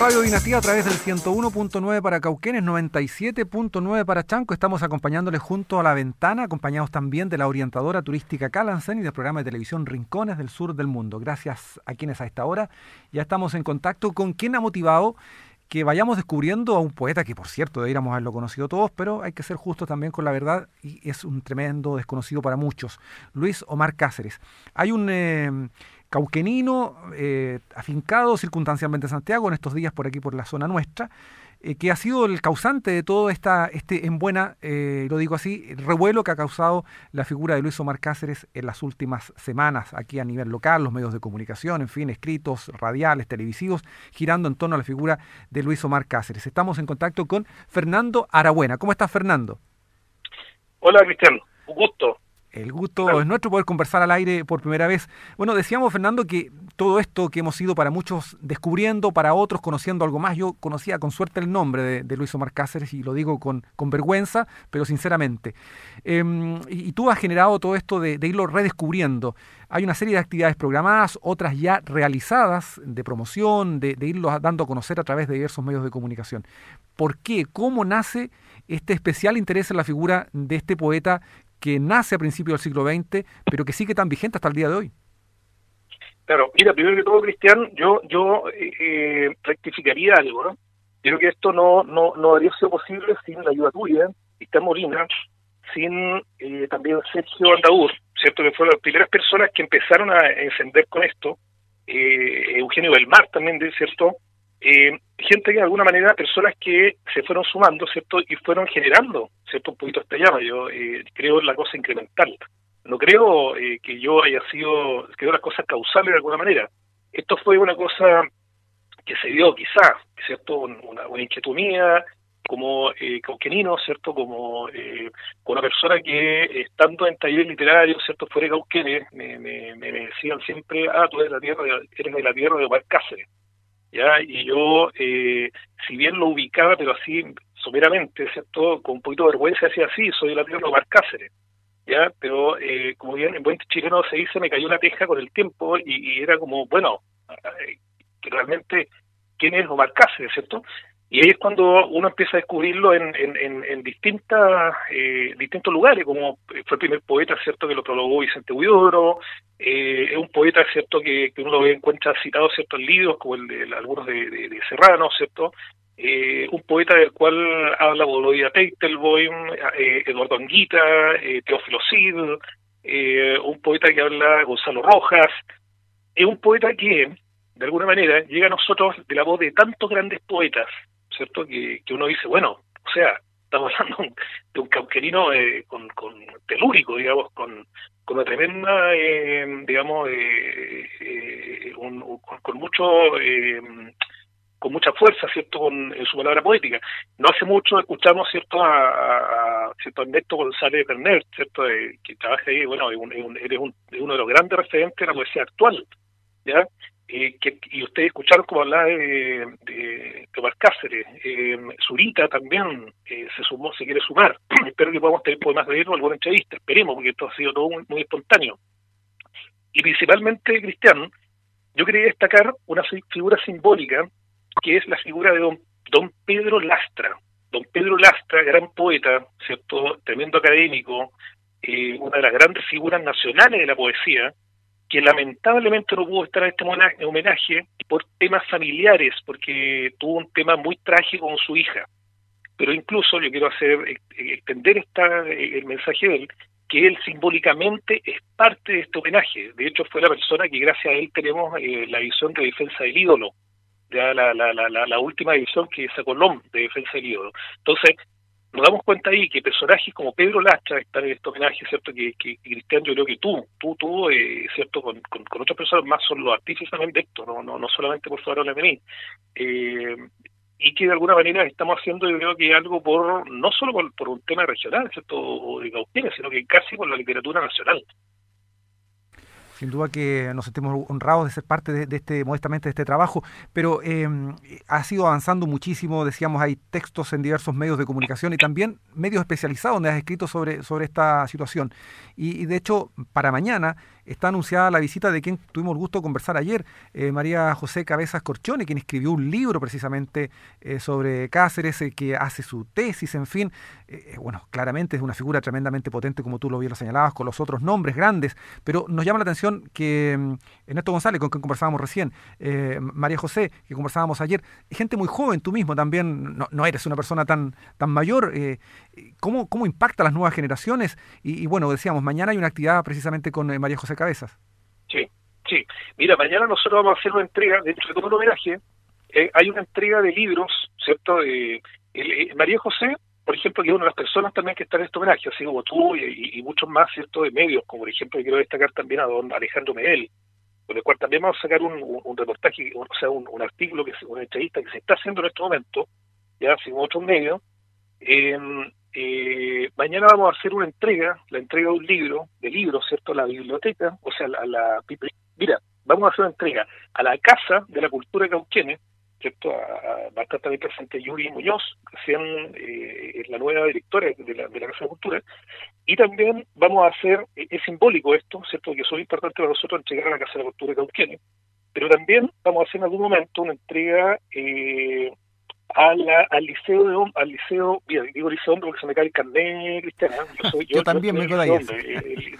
Radio Dinastía a través del 101.9 para Cauquenes, 97.9 para Chanco. Estamos acompañándoles junto a la ventana, acompañados también de la orientadora turística Calansen y del programa de televisión Rincones del Sur del Mundo. Gracias a quienes a esta hora ya estamos en contacto con quien ha motivado que vayamos descubriendo a un poeta que, por cierto, deberíamos haberlo conocido todos, pero hay que ser justos también con la verdad y es un tremendo desconocido para muchos. Luis Omar Cáceres. Hay un... Eh, cauquenino, eh, afincado circunstancialmente en Santiago, en estos días por aquí, por la zona nuestra, eh, que ha sido el causante de todo esta, este en buena, eh, lo digo así, revuelo que ha causado la figura de Luis Omar Cáceres en las últimas semanas, aquí a nivel local, los medios de comunicación, en fin, escritos, radiales, televisivos, girando en torno a la figura de Luis Omar Cáceres. Estamos en contacto con Fernando Arabuena. ¿Cómo estás, Fernando? Hola, Cristian. Un gusto. El gusto es nuestro poder conversar al aire por primera vez. Bueno, decíamos, Fernando, que todo esto que hemos ido para muchos descubriendo, para otros conociendo algo más, yo conocía con suerte el nombre de, Luis Omar Cáceres y lo digo con, con vergüenza, pero sinceramente. Em, y, tú has generado todo esto de, irlo redescubriendo. Hay una serie de actividades programadas, otras ya realizadas de promoción, de, de irlo dando a conocer a través de diversos medios de comunicación. ¿Por qué? ¿Cómo nace este especial interés en la figura de este poeta que nace a principios del siglo XX, pero que sigue tan vigente hasta el día de hoy. Claro, mira, primero que todo, Cristian, yo yo eh, eh, rectificaría algo. Yo creo que esto no, no, no habría sido posible sin la ayuda tuya, Cristian Molina, sin eh, también Sergio Andaur, ¿cierto? Que fueron las primeras personas que empezaron a encender con esto, eh, Eugenio Belmar también, ¿cierto? Eh, gente que de alguna manera, personas que se fueron sumando, ¿cierto? Y fueron generando, ¿cierto? Un poquito esta llama. Yo eh, creo en la cosa incremental. No creo eh, que yo haya sido, creo las cosas causales de alguna manera. Esto fue una cosa que se dio quizá, ¿cierto? Una, una inquietud mía, como eh, cauquenino, ¿cierto? Como eh, una persona que estando en talleres literarios, ¿cierto? Fuera de Cauquenes, me, me, me, decían siempre, ah, tú eres, la tierra eres de la tierra de Omar Cáceres ya y yo eh, si bien lo ubicaba pero así someramente cierto con un poquito de vergüenza decía así soy la tierra de Omar Cáceres ya pero eh, como bien en buen chileno se dice me cayó una teja con el tiempo y, era como bueno eh, realmente quién es Omar Cáceres cierto y ahí es cuando uno empieza a descubrirlo en, en, en, distintas, eh, distintos lugares, como fue el primer poeta, ¿cierto?, que lo prologó Vicente Huidoro, eh, es un poeta, ¿cierto?, que, que uno encuentra citado, ¿cierto?, en libros, como el de, algunos de, de, Serrano, ¿cierto?, eh, un poeta del cual habla Bolodia Teitelboim, eh, Eduardo Anguita, eh, Teófilo Cid, un poeta que habla Gonzalo Rojas, es un poeta que, de alguna manera, llega a nosotros de la voz de tantos grandes poetas, ¿cierto? Que, que uno dice, bueno, o sea, estamos hablando de un cauquerino eh, con, con telúrico, digamos, con, con una tremenda, eh, digamos, eh, eh un, con, mucho, eh, con mucha fuerza, ¿cierto?, con, en su palabra poética. No hace mucho escuchamos, ¿cierto?, a, a ¿cierto? Ernesto González Berner, ¿cierto?, que trabaja ahí, bueno, es un, uno de los grandes referentes de la poesía actual, ¿ya?, eh, que, y ustedes escucharon como hablaba de, de, de Cáceres, eh, Zurita también eh, se sumó, se quiere sumar. Espero que podamos tener más de irnos alguna entrevista, esperemos, porque esto ha sido todo muy, espontáneo. Y principalmente, Cristian, yo quería destacar una figura simbólica, que es la figura de don, don Pedro Lastra. Don Pedro Lastra, gran poeta, cierto, tremendo académico, eh, una de las grandes figuras nacionales de la poesía, que lamentablemente no pudo estar en este homenaje por temas familiares, porque tuvo un tema muy trágico con su hija. Pero incluso yo quiero hacer eh, extender esta, eh, el mensaje de él, que él simbólicamente es parte de este homenaje. De hecho, fue la persona que gracias a él tenemos eh, la edición de Defensa del Ídolo, ya la, la, la, la, última edición que sacó LOM de Defensa del Ídolo. Entonces, nos damos cuenta ahí que personajes como Pedro Lastra están en este homenaje, ¿cierto? Que, que, Cristian, yo creo que tú, tú, tú, eh, ¿cierto? Con, con, otras personas más son los artífices también de esto, no, no, no solamente por favor de mí. Eh, y que de alguna manera estamos haciendo, yo creo que algo por, no solo por, por un tema regional, ¿cierto? O de Cauquenes, sino que casi por la literatura nacional. Sin duda que nos sentimos honrados de ser parte de, este, modestamente, de este trabajo, pero eh, ha sido avanzando muchísimo, decíamos, hay textos en diversos medios de comunicación y también medios especializados donde has escrito sobre, sobre esta situación. Y, de hecho, para mañana está anunciada la visita de quien tuvimos el gusto de conversar ayer, eh, María José Cabezas Corchone, quien escribió un libro precisamente eh, sobre Cáceres, eh, que hace su tesis, en fin. bueno, claramente es una figura tremendamente potente, como tú lo bien lo señalabas, con los otros nombres grandes, pero nos llama la atención que mm, Ernesto González, con quien conversábamos recién, María José, que conversábamos ayer, gente muy joven, tú mismo también, no, eres una persona tan, tan mayor, ¿cómo, ¿cómo impacta a las nuevas generaciones? Y, y bueno, decíamos, mañana hay una actividad precisamente con María José Cabezas. Sí, sí. Mira, mañana nosotros vamos a hacer una entrega, dentro de todo el homenaje, eh, hay una entrega de libros, ¿cierto? Eh, María José, por ejemplo, que es una de las personas también que está en este homenaje, así como tú y, muchos más, ¿cierto? De medios, como por ejemplo, quiero destacar también a don Alejandro Medel, con el cual también vamos a sacar un, reportaje, o sea, un, artículo, que una entrevista que se está haciendo en este momento, ya, sin otros medios. Eh, eh, mañana vamos a hacer una entrega, la entrega de un libro, de libros, ¿cierto? A la biblioteca, o sea, a la, Mira, vamos a hacer una entrega a la Casa de la Cultura de ¿cierto? A, va a estar también presente Yuri Muñoz, que sean eh, la nueva directora de la, de la Casa de la Cultura, y también vamos a hacer, eh, es simbólico esto, ¿cierto? Que es muy importante para nosotros entregar a la Casa de la Cultura de pero también vamos a hacer en algún momento una entrega eh, al liceo de al liceo, digo liceo hombre porque se me cae el carnet, Cristiana. Yo, soy, yo, también vengo de ahí.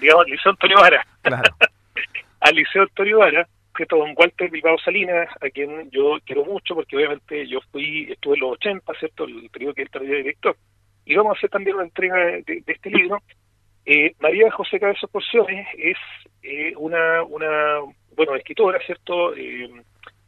digamos, el liceo Antonio Vara. Claro. al liceo Antonio Vara, que don Walter Bilbao Salinas, a quien yo quiero mucho porque obviamente yo fui, estuve en los 80, ¿cierto? El periodo que él también director. Y vamos a hacer también una entrega de, este libro. Eh, María José Cabezas Porciones es eh, una, una, bueno, escritora, ¿cierto?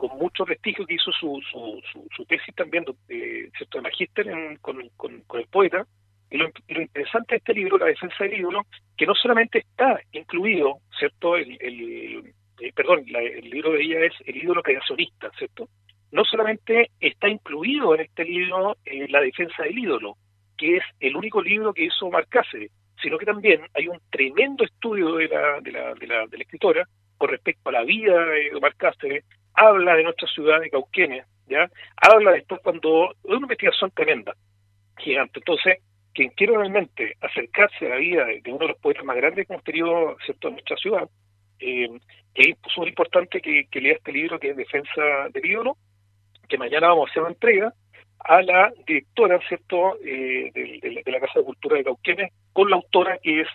Eh, con mucho prestigio que hizo su, su, su, tesis también de, ¿cierto? de magíster con, con, el poeta. Y lo, interesante de este libro, La defensa del ídolo, que no solamente está incluido, ¿cierto? El, el eh, perdón, el libro de ella es El ídolo creacionista, ¿cierto? No solamente está incluido en este libro eh, La defensa del ídolo, que es el único libro que hizo Marc Cáceres, sino que también hay un tremendo estudio de la, de la, de la, de la escritora con respecto a la vida de Omar Cáceres, habla de nuestra ciudad de Cauquenes, ¿ya? Habla después cuando... Es una investigación tremenda, gigante. Entonces, quien quiere realmente acercarse a la vida de, uno de los poetas más grandes que hemos tenido, en nuestra ciudad, eh, es muy importante que, lea este libro que es Defensa del ídolo, que mañana vamos a hacer una entrega a la directora, ¿cierto?, eh, de, la Casa de Cultura de Cauquenes, con la autora que es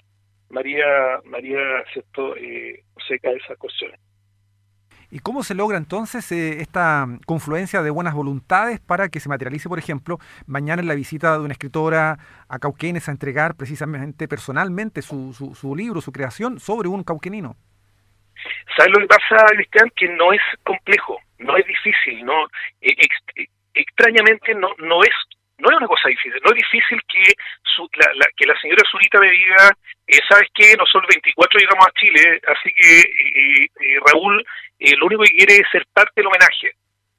María, María, ¿cierto?, eh, Seca de esas cuestiones. ¿Y cómo se logra entonces eh, esta confluencia de buenas voluntades para que se materialice, por ejemplo, mañana en la visita de una escritora a Cauquenes a entregar precisamente personalmente su, su, libro, su creación sobre un cauquenino? ¿Sabes lo que pasa, Cristian? Que no es complejo, no es difícil, no e, extrañamente no, no es no es una cosa difícil, no es difícil que su, la, que la señora Zurita me diga, eh, ¿sabes qué? Nosotros 24 llegamos a Chile, así que eh, eh, Raúl eh, lo único que quiere es ser parte del homenaje.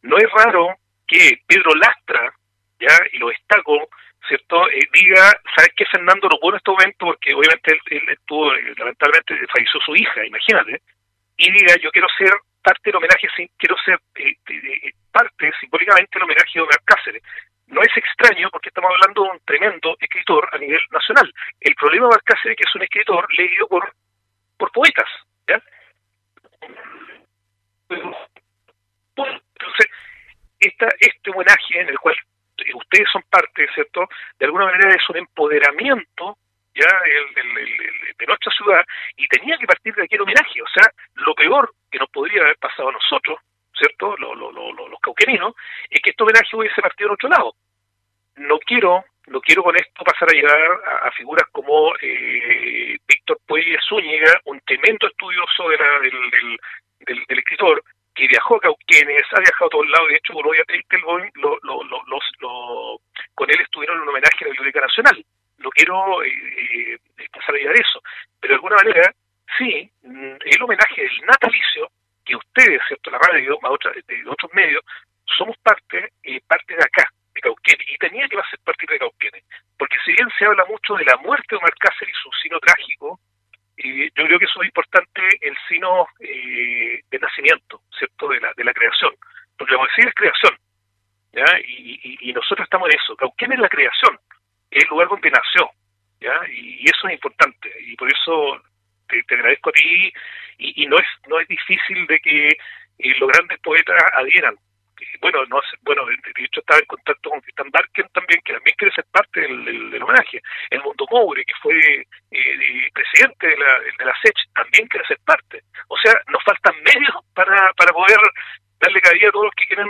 No es raro que Pedro Lastra, ya, y lo destaco, ¿cierto? Eh, diga, ¿sabes qué Fernando no pudo en este momento? Porque obviamente él, estuvo, eh, lamentablemente falleció su hija, imagínate, y diga, yo quiero ser parte del homenaje, quiero ser parte simbólicamente del homenaje de Omar Cáceres. No es extraño porque estamos hablando de un tremendo escritor a nivel nacional. El problema de es que es un escritor leído por, por poetas, ¿ya? Entonces, esta, este homenaje en el cual ustedes son parte, ¿cierto? De alguna manera es un empoderamiento ya de nuestra ciudad y tenía que partir de aquí el homenaje. O sea, lo peor que nos podría haber pasado a nosotros, ¿cierto? los cauquerinos, es que este homenaje hubiese partido en otro lado. No quiero no quiero con esto pasar a llegar a, figuras como eh, Víctor Puelles Zúñiga, un tremendo estudioso de la, del, del, escritor, que viajó a Cauquenes, ha viajado a todos lados, de hecho, lo, lo, lo, lo, con él estuvieron en un homenaje a la Biblioteca Nacional. No quiero eh, eh pasar a de eso, pero de alguna manera, sí, mm, el homenaje del natalicio, que ustedes, ¿cierto?, la radio, de otros medios, somos parte, eh, parte de acá, de Cauquenes, y tenía que parte de Cauquenes, porque si bien se habla mucho de la muerte de Omar Cáceres y su sino trágico, yo creo que eso es importante el sino eh, de nacimiento, ¿cierto? De la, de la creación. Porque la poesía es creación, ¿ya? Y, nosotros estamos en eso. ¿Quién es la creación? Es el lugar donde nació, ¿ya? Y, eso es importante. Y por eso te, agradezco a ti y, no es no es difícil de que eh, los grandes poetas adhieran. Bueno, no bueno, de, hecho estaba en contacto con Cristian Barken también, que también quiere ser parte del, homenaje. El Mundo Moure, que fue eh, presidente de la, de la SECH, también quiere ser parte. O sea, nos faltan medios para, para poder darle cabida a todos los que quieren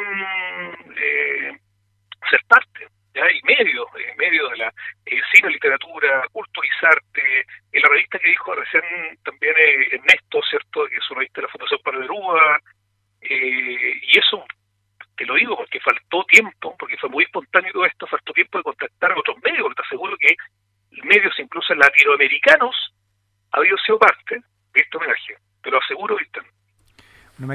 eh, ser parte. ¿ya? y medio, en medio de la eh, cine, literatura, culturizarte, en la revista que dijo recién también eh, Ernesto, mexicanos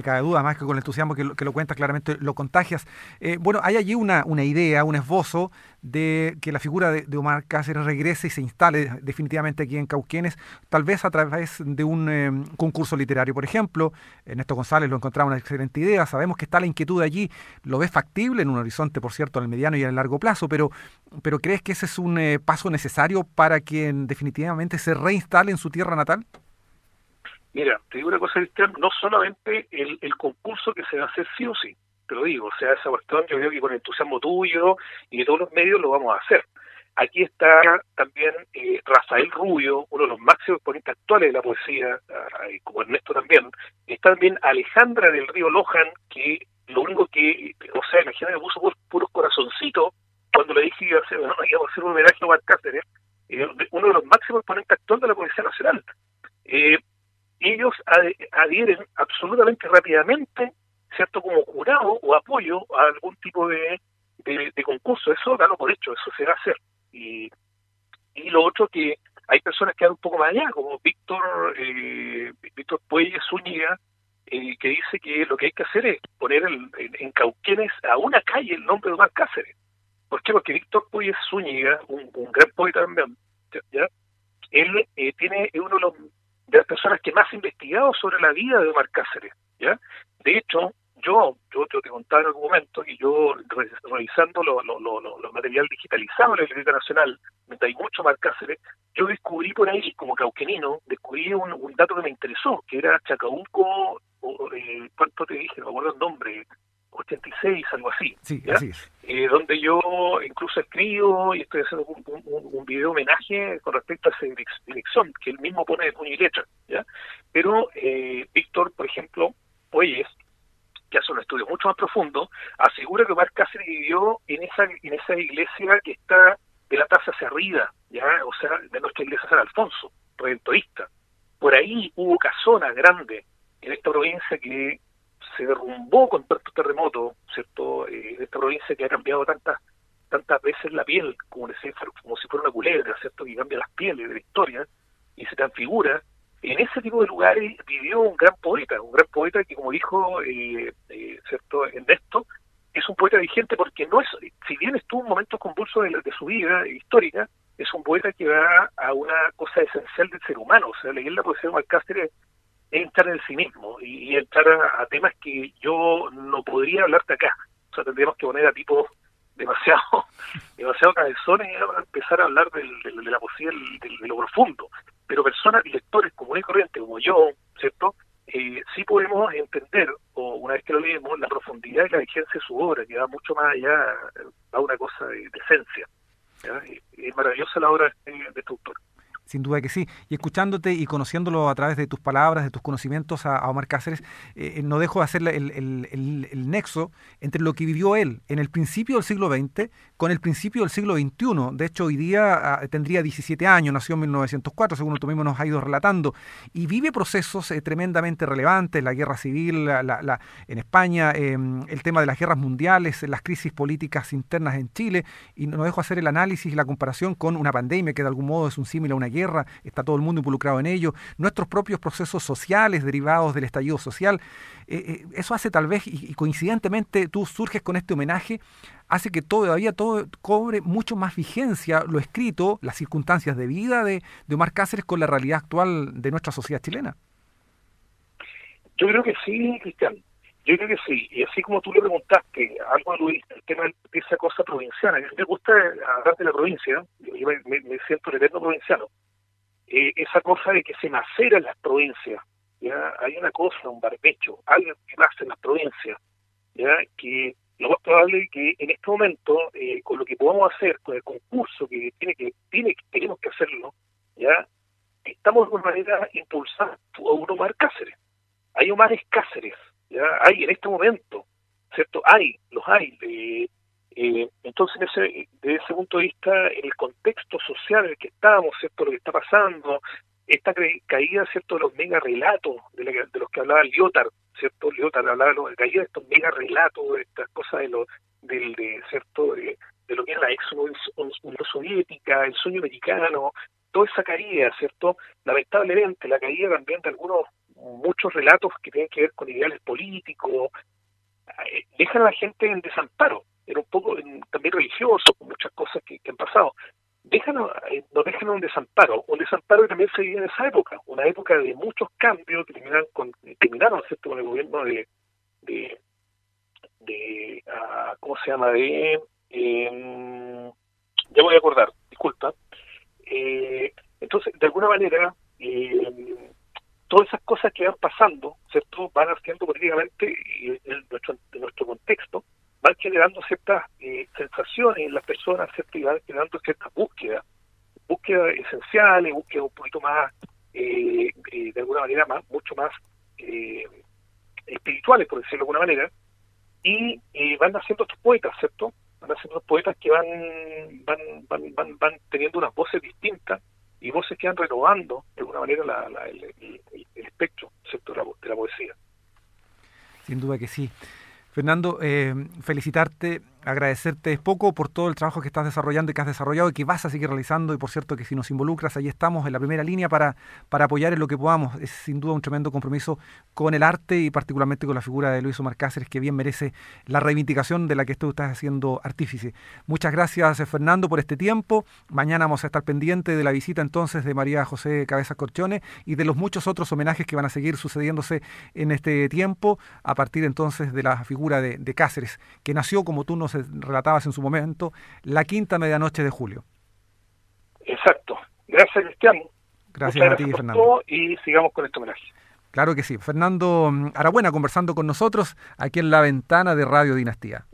me cabe duda, más que con el entusiasmo que lo, que cuentas claramente, lo contagias. Eh, bueno, hay allí una, una idea, un esbozo de que la figura de, Omar Cáceres regrese y se instale definitivamente aquí en Cauquenes, tal vez a través de un eh, concurso literario, por ejemplo. Ernesto González lo encontraba una excelente idea. Sabemos que está la inquietud allí, lo ves factible en un horizonte, por cierto, en el mediano y en el largo plazo, pero, pero ¿crees que ese es un eh, paso necesario para que definitivamente se reinstale en su tierra natal? Mira, te digo una cosa, Cristian, no solamente el, el concurso que se va a hacer sí o sí, te lo digo, o sea, esa cuestión yo creo que con entusiasmo tuyo y de todos los medios lo vamos a hacer. Aquí está también eh, Rafael Rubio, uno de los máximos exponentes actuales de la poesía, ah, como Ernesto también. Está también Alejandra del Río Lojan, que lo único que, o sea, imagínate, me puso corazoncitos cuando le dije que iba a hacer, no, iba a hacer un homenaje a Juan Cáceres, eh, uno de los máximos exponentes actuales de la poesía nacional. Eh, ellos adhieren absolutamente rápidamente, ¿cierto?, como jurado o apoyo a algún tipo de, concurso. Eso dalo por hecho, eso se va a hacer. Y, y lo otro que hay personas que van un poco más allá, como Víctor eh, Víctor Puelles Zúñiga, eh, que dice que lo que hay que hacer es poner en, Cauquenes a una calle el nombre de Omar Cáceres. ¿Por qué? Porque Víctor Puelles Zúñiga, un, gran poeta también, él eh, tiene uno de los de las personas que más ha investigado sobre la vida de Omar Cáceres. ¿Ya? De hecho, yo, yo, te contaba en algún momento que yo, revisando los lo, lo, lo, material digitalizado de la Biblioteca Nacional, donde hay mucho Omar Cáceres, yo descubrí por ahí, como cauquenino, descubrí un, un dato que me interesó, que era Chacabuco, o, eh, ¿cuánto te dije? No me acuerdo el nombre, 86, algo así. Sí, así es. Eh, donde yo incluso escribo y estoy haciendo un, un, video homenaje con respecto a esa dirección que él mismo pone de puño y letra. ¿ya? Pero eh, Víctor, por ejemplo, Puelles, que hace un estudio mucho más profundo, asegura que Omar Cáceres vivió en esa, en esa iglesia que está de la plaza hacia arriba, ¿ya? o sea, de nuestra iglesia San Alfonso, redentorista. Por ahí hubo casona grande en esta provincia que se derrumbó con tanto terremoto, ¿cierto? Eh, esta provincia que ha cambiado tantas tantas veces la piel, como, como si fuera una culebra, ¿cierto? Que cambia las pieles de la historia y se transfigura. En ese tipo de lugares vivió un gran poeta, un gran poeta que, como dijo, eh, eh, ¿cierto? Ernesto, es un poeta vigente porque no es, si bien estuvo en momentos convulsos de, de su vida histórica, es un poeta que va a una cosa esencial del ser humano. O sea, leer la poesía de Marcáceres entrar en el cinismo y, entrar a, temas que yo no podría hablarte acá. O sea, tendríamos que poner a tipos demasiado demasiado cabezones para empezar a hablar del, de la poesía de lo profundo. Pero personas, lectores comunes y corrientes como yo, ¿cierto? Eh, sí podemos entender, o una vez que lo leemos, la profundidad y la vigencia de su obra, que va mucho más allá, a una cosa de, esencia. Es maravillosa la obra de, de este autor. Sin duda que sí. Y escuchándote y conociéndolo a través de tus palabras, de tus conocimientos a, Omar Cáceres, eh, no dejo de hacer el, el, el, nexo entre lo que vivió él en el principio del siglo XX con el principio del siglo XXI. De hecho, hoy día ah, tendría 17 años, nació en 1904, según tú mismo nos has ido relatando, y vive procesos eh, tremendamente relevantes, la guerra civil la, en España, em, el tema de las guerras mundiales, las crisis políticas internas en Chile, y no dejo hacer el análisis y la comparación con una pandemia que de algún modo es un símil a una guerra, está todo el mundo involucrado en ello, nuestros propios procesos sociales derivados del estallido social. Eh, eh, eso hace tal vez, y, coincidentemente tú surges con este homenaje, hace que todavía todo cobre mucho más vigencia lo escrito, las circunstancias de vida de, Omar Cáceres con la realidad actual de nuestra sociedad chilena. Yo creo que sí, Cristian. Yo creo que sí, y así como tú le preguntaste, algo Luis, el tema de esa cosa provinciana, que me gusta hablar de la provincia, yo me, me, siento el eterno provinciano, eh, esa cosa de que se macera en las provincias, ¿ya? Hay una cosa, un barbecho, algo que nace en las provincias, ¿ya? Que lo más probable es que en este momento, eh, con lo que podamos hacer, con el concurso que tiene que, tiene tenemos que hacerlo, ya estamos de alguna manera impulsando a un Omar Cáceres. Hay Omares Cáceres, ya hay en este momento, ¿cierto? Hay, los hay. Eh, eh, entonces, desde ese punto de vista, el contexto en el que estamos, ¿cierto? Lo que está pasando, esta caída, ¿cierto? De los mega relatos de, los que hablaba Lyotard, ¿cierto? Lyotard hablaba de la caída de estos mega relatos, de estas cosas de lo, del, de, ¿cierto? De, lo que es la ex Unión Soviética, el sueño americano, toda esa caída, ¿cierto? Lamentablemente, la caída también de algunos, muchos relatos que tienen que ver con ideales políticos, eh, dejan a la gente en desamparo, era un poco también religioso, con muchas cosas que, han pasado. Déjanos, eh, nos dejan un desamparo, un desamparo que también se vive en esa época, una época de muchos cambios que terminaron con, terminaron ¿cierto? con el gobierno de, de, de ah, ¿cómo se llama? de eh, ya voy a acordar, disculpa. Eh, entonces, de alguna manera, eh, todas esas cosas que van pasando, ¿cierto? Van haciendo políticamente en nuestro, en nuestro contexto, van generando ciertas eh, sensaciones en las personas, ¿cierto? Y van generando ciertas búsquedas, búsquedas esenciales, búsquedas un poquito más, eh, eh, de alguna manera, más mucho más espirituales, por decirlo de alguna manera, y van naciendo estos poetas, ¿cierto? Van naciendo estos poetas que van, van, van, van, van teniendo unas voces distintas y voces que van renovando, de alguna manera, la, el, espectro, ¿cierto? de la poesía. Sin duda que sí. Fernando, eh, felicitarte agradecerte poco por todo el trabajo que estás desarrollando y que has desarrollado y que vas a seguir realizando. Y por cierto que si nos involucras, ahí estamos en la primera línea para, para apoyar en lo que podamos. Es sin duda un tremendo compromiso con el arte y particularmente con la figura de Luis Omar Cáceres, que bien merece la reivindicación de la que tú estás haciendo artífice. Muchas gracias, Fernando, por este tiempo. Mañana vamos a estar pendientes de la visita entonces de María José Cabezas Corchones y de los muchos otros homenajes que van a seguir sucediéndose en este tiempo a partir entonces de la figura de, de Cáceres, que nació, como tú nos relatabas en su momento, la quinta medianoche de julio. Exacto. Gracias, Cristian. Gracias, a ti, Fernando. Y sigamos con este homenaje. Claro que sí. Fernando Arabuena conversando con nosotros aquí en la ventana de Radio Dinastía.